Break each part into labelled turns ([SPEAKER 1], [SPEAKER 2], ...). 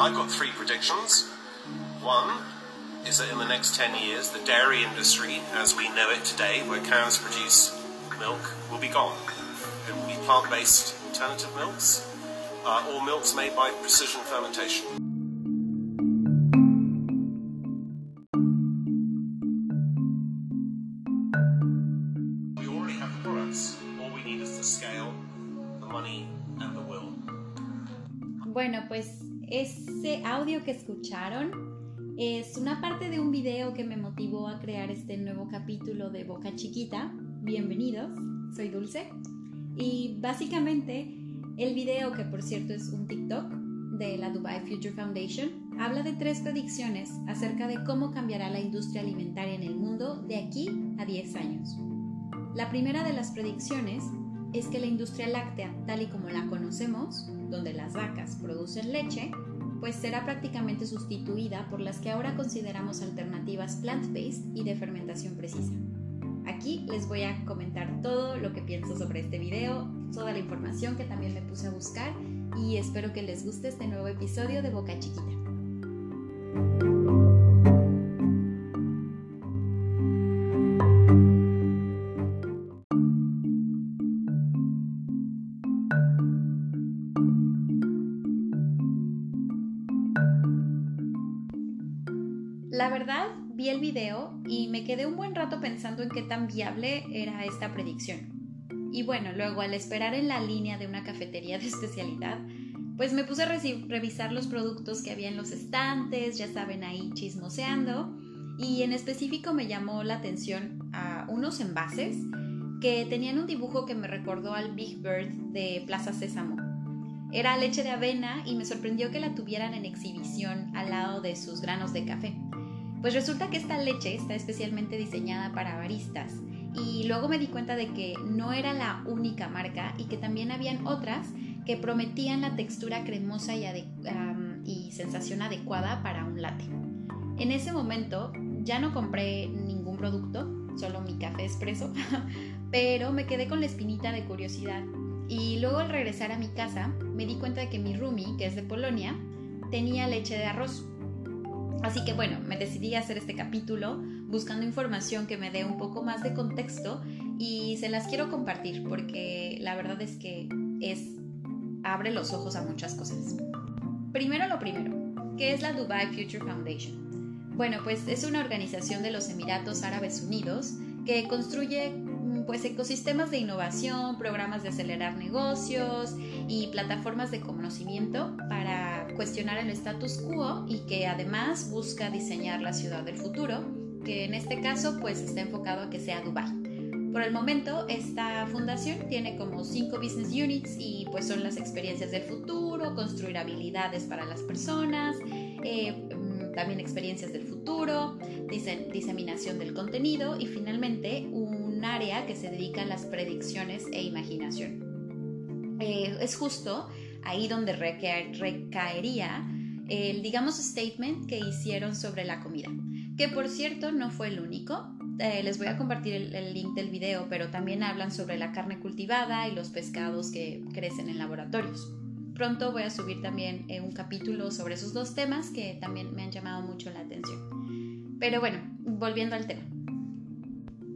[SPEAKER 1] I've got three predictions. One is that in the next 10 years, the dairy industry, as we know it today, where cows produce milk, will be gone. It will be plant based alternative milks uh, or milks made by precision fermentation. We already have the products. All we need is the scale, the money, and the will.
[SPEAKER 2] Bueno, pues ese audio que escucharon es una parte de un video que me motivó a crear este nuevo capítulo de Boca Chiquita. Bienvenidos, soy Dulce. Y básicamente el video, que por cierto es un TikTok de la Dubai Future Foundation, habla de tres predicciones acerca de cómo cambiará la industria alimentaria en el mundo de aquí a 10 años. La primera de las predicciones es que la industria láctea, tal y como la conocemos, donde las vacas producen leche, pues será prácticamente sustituida por las que ahora consideramos alternativas plant-based y de fermentación precisa. Aquí les voy a comentar todo lo que pienso sobre este video, toda la información que también me puse a buscar y espero que les guste este nuevo episodio de Boca Chiquita. La verdad, vi el video y me quedé un buen rato pensando en qué tan viable era esta predicción. Y bueno, luego al esperar en la línea de una cafetería de especialidad, pues me puse a revisar los productos que había en los estantes, ya saben, ahí chismoseando, y en específico me llamó la atención a unos envases que tenían un dibujo que me recordó al Big Bird de Plaza Sésamo. Era leche de avena y me sorprendió que la tuvieran en exhibición al lado de sus granos de café. Pues resulta que esta leche está especialmente diseñada para baristas y luego me di cuenta de que no era la única marca y que también habían otras que prometían la textura cremosa y, y sensación adecuada para un latte. En ese momento ya no compré ningún producto, solo mi café expreso, pero me quedé con la espinita de curiosidad. Y luego al regresar a mi casa me di cuenta de que mi roomie, que es de Polonia, tenía leche de arroz Así que bueno, me decidí a hacer este capítulo buscando información que me dé un poco más de contexto y se las quiero compartir porque la verdad es que es abre los ojos a muchas cosas. Primero lo primero, ¿qué es la Dubai Future Foundation? Bueno, pues es una organización de los Emiratos Árabes Unidos que construye pues ecosistemas de innovación, programas de acelerar negocios y plataformas de conocimiento para cuestionar el status quo y que además busca diseñar la ciudad del futuro, que en este caso pues está enfocado a que sea Dubai. Por el momento, esta fundación tiene como cinco business units y pues son las experiencias del futuro, construir habilidades para las personas, eh, mm, también experiencias del futuro, diseminación del contenido y finalmente un área que se dedica a las predicciones e imaginación. Eh, es justo ahí donde recaería el, digamos, statement que hicieron sobre la comida, que por cierto no fue el único. Eh, les voy a compartir el, link del video, pero también hablan sobre la carne cultivada y los pescados que crecen en laboratorios. Pronto voy a subir también eh, un capítulo sobre esos dos temas que también me han llamado mucho la atención. Pero bueno, volviendo al tema.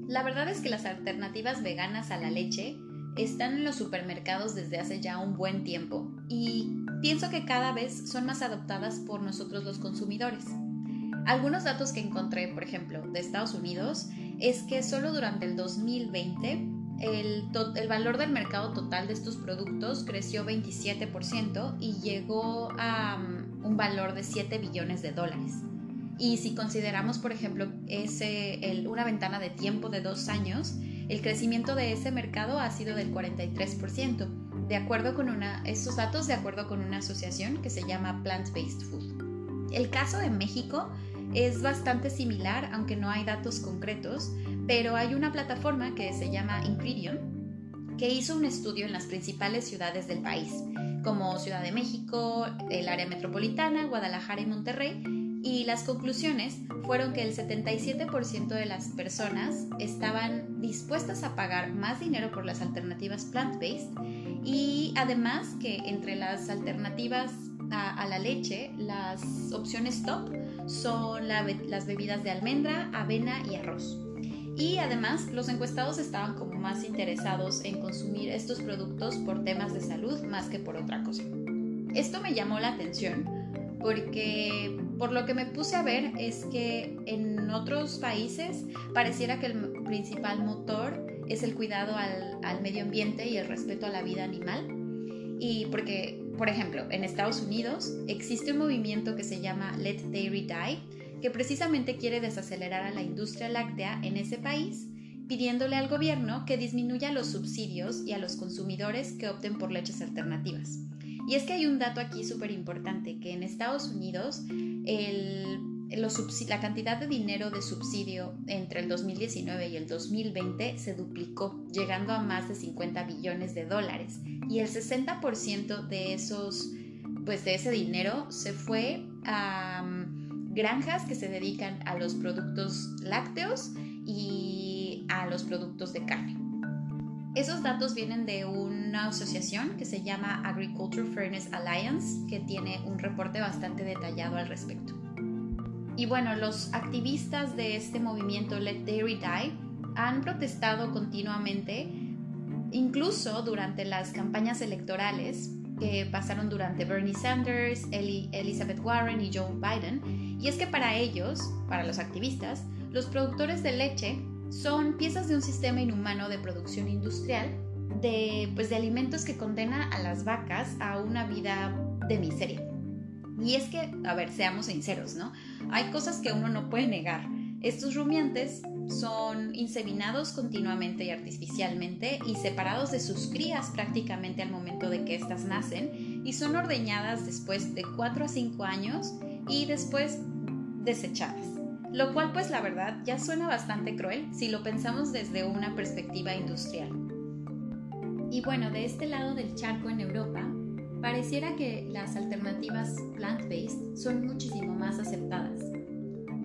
[SPEAKER 2] La verdad es que las alternativas veganas a la leche están en los supermercados desde hace ya un buen tiempo y pienso que cada vez son más adoptadas por nosotros los consumidores. Algunos datos que encontré, por ejemplo, de Estados Unidos, es que solo durante el 2020 el, el, valor del mercado total de estos productos creció 27% y llegó a um, un valor de 7 billones de dólares. Y si consideramos, por ejemplo, ese, una ventana de tiempo de dos años, el crecimiento de ese mercado ha sido del 43%, de acuerdo con una, estos datos de acuerdo con una asociación que se llama Plant-Based Food. El caso de México es bastante similar, aunque no hay datos concretos, pero hay una plataforma que se llama Ingridion que hizo un estudio en las principales ciudades del país, como Ciudad de México, el área metropolitana, Guadalajara y Monterrey, y las conclusiones fueron que el 77% de las personas estaban dispuestas a pagar más dinero por las alternativas plant-based y además que entre las alternativas a, la leche, las opciones top son las bebidas de almendra, avena y arroz. Y además los encuestados estaban como más interesados en consumir estos productos por temas de salud más que por otra cosa. Esto me llamó la atención porque por lo que me puse a ver es que en otros países pareciera que el principal motor es el cuidado al, al medio ambiente y el respeto a la vida animal. Y porque, por ejemplo, en Estados Unidos existe un movimiento que se llama Let Dairy Die, que precisamente quiere desacelerar a la industria láctea en ese país, pidiéndole al gobierno que disminuya los subsidios y a los consumidores que opten por leches alternativas. Y es que hay un dato aquí súper importante, que en Estados Unidos la cantidad de dinero de subsidio entre el 2019 y el 2020 se duplicó, llegando a más de 50 billones de dólares. Y el 60% de esos, pues de ese dinero se fue a granjas que se dedican a los productos lácteos y a los productos de carne. Esos datos vienen de una asociación que se llama Agriculture Fairness Alliance, que tiene un reporte bastante detallado al respecto. Y bueno, los activistas de este movimiento Let Dairy Die han protestado continuamente, incluso durante las campañas electorales que pasaron durante Bernie Sanders, Elizabeth Warren y Joe Biden. Y es que para ellos, para los activistas, los productores de leche son piezas de un sistema inhumano de producción industrial de, pues, de alimentos que condena a las vacas a una vida de miseria. Y es que, a ver, seamos sinceros, ¿no? Hay cosas que uno no puede negar. Estos rumiantes son inseminados continuamente y artificialmente y separados de sus crías prácticamente al momento de que éstas nacen y son ordeñadas después de 4 a 5 años y después desechadas. Lo cual pues la verdad ya suena bastante cruel si lo pensamos desde una perspectiva industrial. Y bueno, de este lado del charco en Europa, pareciera que las alternativas plant-based son muchísimo más aceptadas.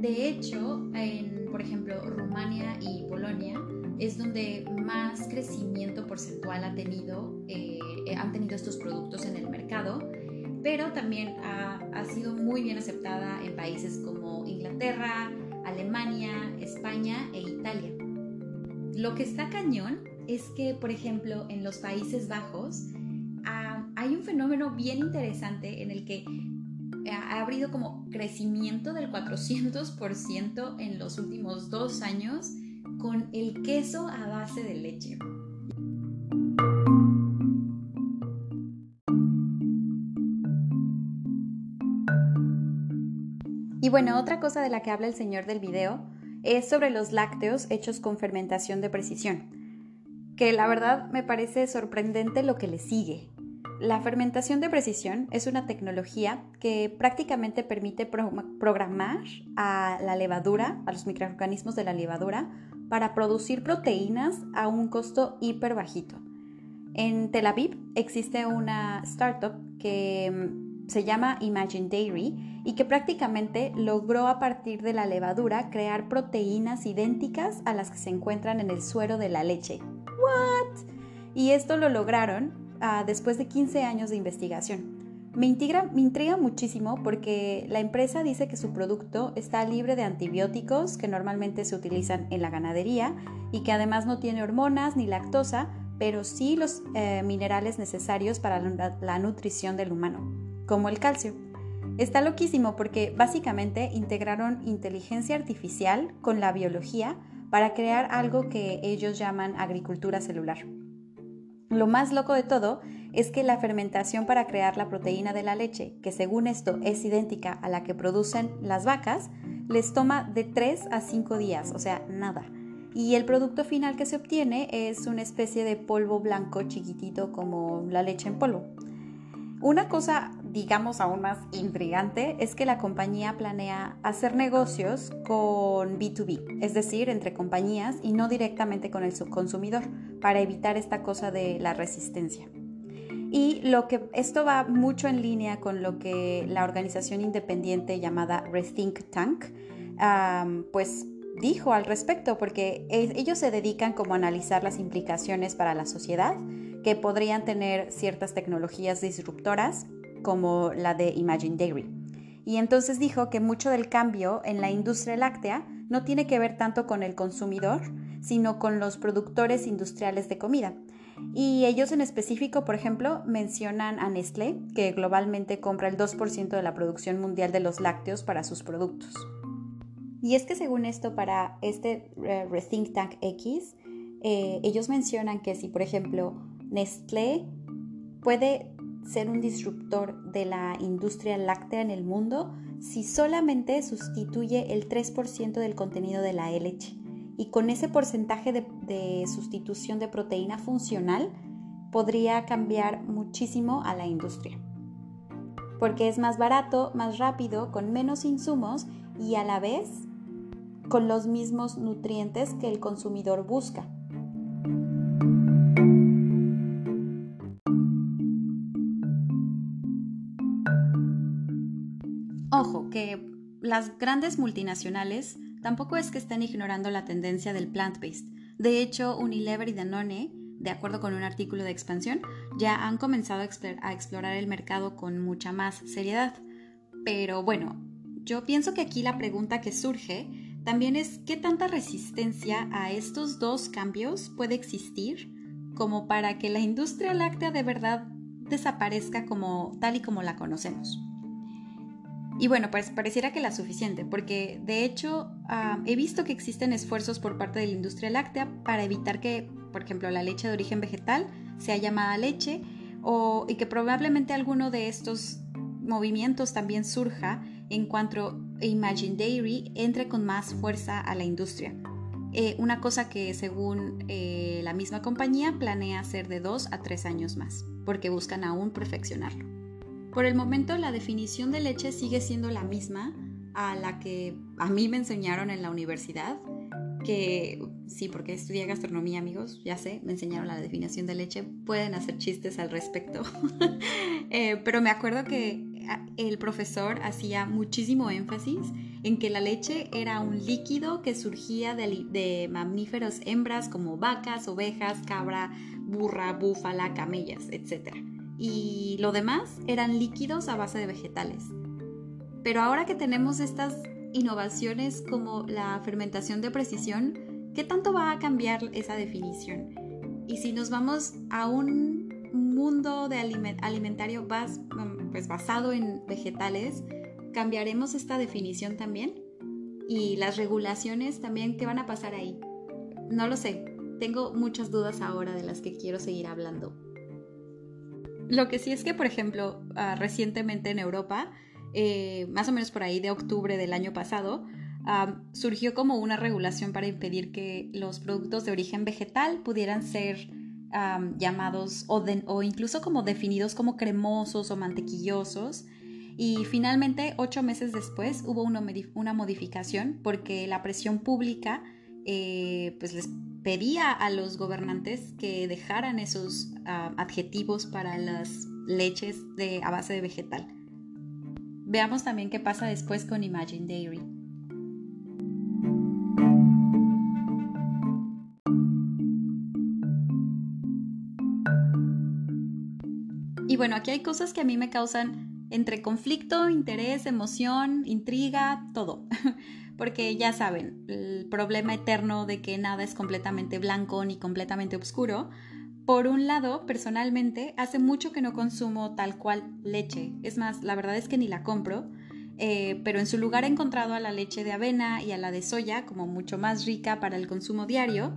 [SPEAKER 2] De hecho, en por ejemplo, Rumania y Polonia es donde más crecimiento porcentual ha tenido, eh, han tenido estos productos en el mercado, pero también ha, sido muy bien aceptada en países como Inglaterra, Alemania, España e Italia. Lo que está cañón es que, por ejemplo, en los Países Bajos fenómeno bien interesante en el que ha habido como crecimiento del 400% en los últimos dos años con el queso a base de leche. Y bueno, otra cosa de la que habla el señor del video es sobre los lácteos hechos con fermentación de precisión, que la verdad me parece sorprendente lo que le sigue. La fermentación de precisión es una tecnología que prácticamente permite programar a la levadura, a los microorganismos de la levadura, para producir proteínas a un costo hiper bajito. En Tel Aviv existe una startup que mm, se llama Imagine Dairy y que prácticamente logró a partir de la levadura crear proteínas idénticas a las que se encuentran en el suero de la leche. ¿What? Y esto lo lograron después de 15 años de investigación. Me intriga, muchísimo porque la empresa dice que su producto está libre de antibióticos que normalmente se utilizan en la ganadería y que además no tiene hormonas ni lactosa, pero sí los eh, minerales necesarios para la nutrición del humano, como el calcio. Está loquísimo porque básicamente integraron inteligencia artificial con la biología para crear algo que ellos llaman agricultura celular. Lo más loco de todo es que la fermentación para crear la proteína de la leche, que según esto es idéntica a la que producen las vacas, les toma de 3 a 5 días, o sea, nada. Y el producto final que se obtiene es una especie de polvo blanco chiquitito como la leche en polvo. Una cosa, digamos, aún más intrigante es que la compañía planea hacer negocios con B2B, es decir, entre compañías y no directamente con el subconsumidor, para evitar esta cosa de la resistencia. Y lo que esto va mucho en línea con lo que la organización independiente llamada Rethink Tank, pues dijo al respecto, porque ellos se dedican como a analizar las implicaciones para la sociedad que podrían tener ciertas tecnologías disruptoras como la de Imagine Dairy. Y entonces dijo que mucho del cambio en la industria láctea no tiene que ver tanto con el consumidor, sino con los productores industriales de comida. Y ellos en específico, por ejemplo, mencionan a Nestlé, que globalmente compra el 2% de la producción mundial de los lácteos para sus productos. Y es que según esto, para este eh, Rethink Tank X, eh, ellos mencionan que si, por ejemplo, Nestlé puede ser un disruptor de la industria láctea en el mundo si solamente sustituye el 3% del contenido de la leche. Y con ese porcentaje de, sustitución de proteína funcional podría cambiar muchísimo a la industria. Porque es más barato, más rápido, con menos insumos y a la vez con los mismos nutrientes que el consumidor busca. Las grandes multinacionales tampoco es que estén ignorando la tendencia del plant-based. De hecho, Unilever y Danone, de acuerdo con un artículo de expansión, ya han comenzado a explorar el mercado con mucha más seriedad. Pero bueno, yo pienso que aquí la pregunta que surge también es qué tanta resistencia a estos dos cambios puede existir como para que la industria láctea de verdad desaparezca como tal y como la conocemos. Y bueno, pues pareciera que la suficiente, porque de hecho ah, he visto que existen esfuerzos por parte de la industria láctea para evitar que, por ejemplo, la leche de origen vegetal sea llamada leche y que probablemente alguno de estos movimientos también surja en cuanto Imagine Dairy entre con más fuerza a la industria. Eh, una cosa que según eh, la misma compañía planea hacer de dos a tres años más, porque buscan aún perfeccionarlo. Por el momento la definición de leche sigue siendo la misma a la que a mí me enseñaron en la universidad, que sí, porque estudié gastronomía, amigos, ya sé, me enseñaron la definición de leche, pueden hacer chistes al respecto, eh, pero me acuerdo que el profesor hacía muchísimo énfasis en que la leche era un líquido que surgía de, de mamíferos hembras como vacas, ovejas, cabra, burra, búfala, camellas, etc y lo demás eran líquidos a base de vegetales. Pero ahora que tenemos estas innovaciones como la fermentación de precisión, ¿qué tanto va a cambiar esa definición? Y si nos vamos a un mundo de alimentario pues basado en vegetales, ¿cambiaremos esta definición también? ¿Y las regulaciones también qué van a pasar ahí? No lo sé, tengo muchas dudas ahora de las que quiero seguir hablando. Lo que sí es que, por ejemplo, ah, recientemente en Europa, eh, más o menos por ahí de octubre del año pasado, surgió como una regulación para impedir que los productos de origen vegetal pudieran ser llamados o, o, incluso como definidos como cremosos o mantequillosos. Y finalmente, ocho meses después, hubo una, una modificación porque la presión pública eh, pues les pedía a los gobernantes que dejaran esos ah, adjetivos para las leches de, a base de vegetal. Veamos también qué pasa después con Imagine Dairy. Y bueno, aquí hay cosas que a mí me causan entre conflicto, interés, emoción, intriga, todo. porque ya saben, el problema eterno de que nada es completamente blanco ni completamente oscuro. Por un lado, personalmente, hace mucho que no consumo tal cual leche. Es más, la verdad es que ni la compro. Eh, pero en su lugar he encontrado a la leche de avena y a la de soya como mucho más rica para el consumo diario.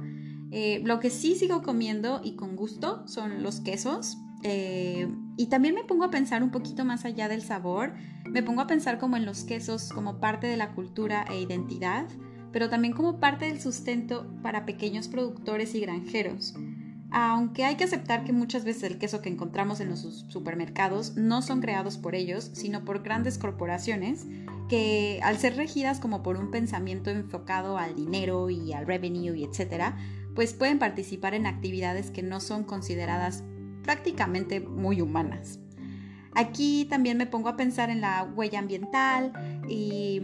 [SPEAKER 2] Eh, lo que sí sigo comiendo y con gusto son los quesos, eh, y también me pongo a pensar un poquito más allá del sabor, me pongo a pensar como en los quesos como parte de la cultura e identidad, pero también como parte del sustento para pequeños productores y granjeros. Aunque hay que aceptar que muchas veces el queso que encontramos en los supermercados no son creados por ellos, sino por grandes corporaciones que al ser regidas como por un pensamiento enfocado al dinero y al revenue y etcétera, pues pueden participar en actividades que no son consideradas prácticamente muy humanas. Aquí también me pongo a pensar en la huella ambiental y,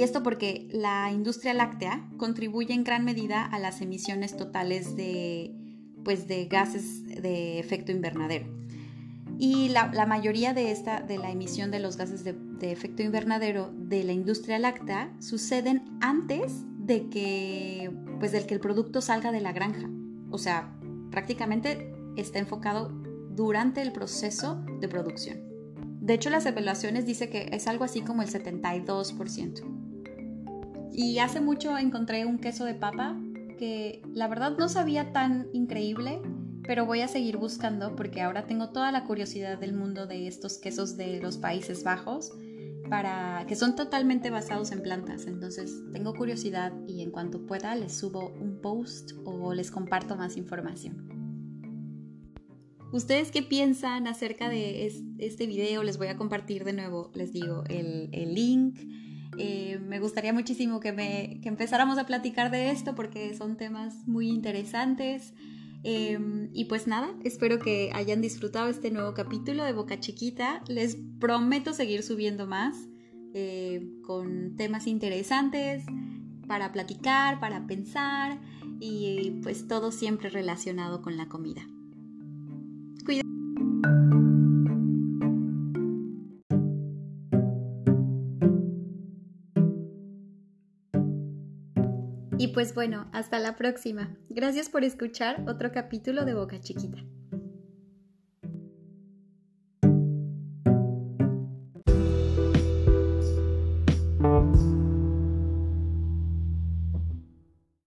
[SPEAKER 2] esto porque la industria láctea contribuye en gran medida a las emisiones totales de, pues, de gases de efecto invernadero. Y la, mayoría de, esta, de la emisión de los gases de, efecto invernadero de la industria láctea suceden antes de que, pues, del que el producto salga de la granja. O sea, prácticamente está enfocado durante el proceso de producción. De hecho, las evaluaciones dicen que es algo así como el 72%. Y hace mucho encontré un queso de papa que la verdad no sabía tan increíble, pero voy a seguir buscando porque ahora tengo toda la curiosidad del mundo de estos quesos de los Países Bajos para que son totalmente basados en plantas. Entonces, tengo curiosidad y en cuanto pueda les subo un post o les comparto más información. ¿Ustedes qué piensan acerca de este video? Les voy a compartir de nuevo, les digo, el, el link eh, me gustaría muchísimo que, me, que empezáramos a platicar de esto porque son temas muy interesantes. Em, y pues nada, espero que hayan disfrutado este nuevo capítulo de Boca Chiquita. Les prometo seguir subiendo más eh, con temas interesantes para platicar, para pensar y pues todo siempre relacionado con la comida. Y pues bueno, hasta la próxima. Gracias por escuchar otro capítulo de Boca Chiquita.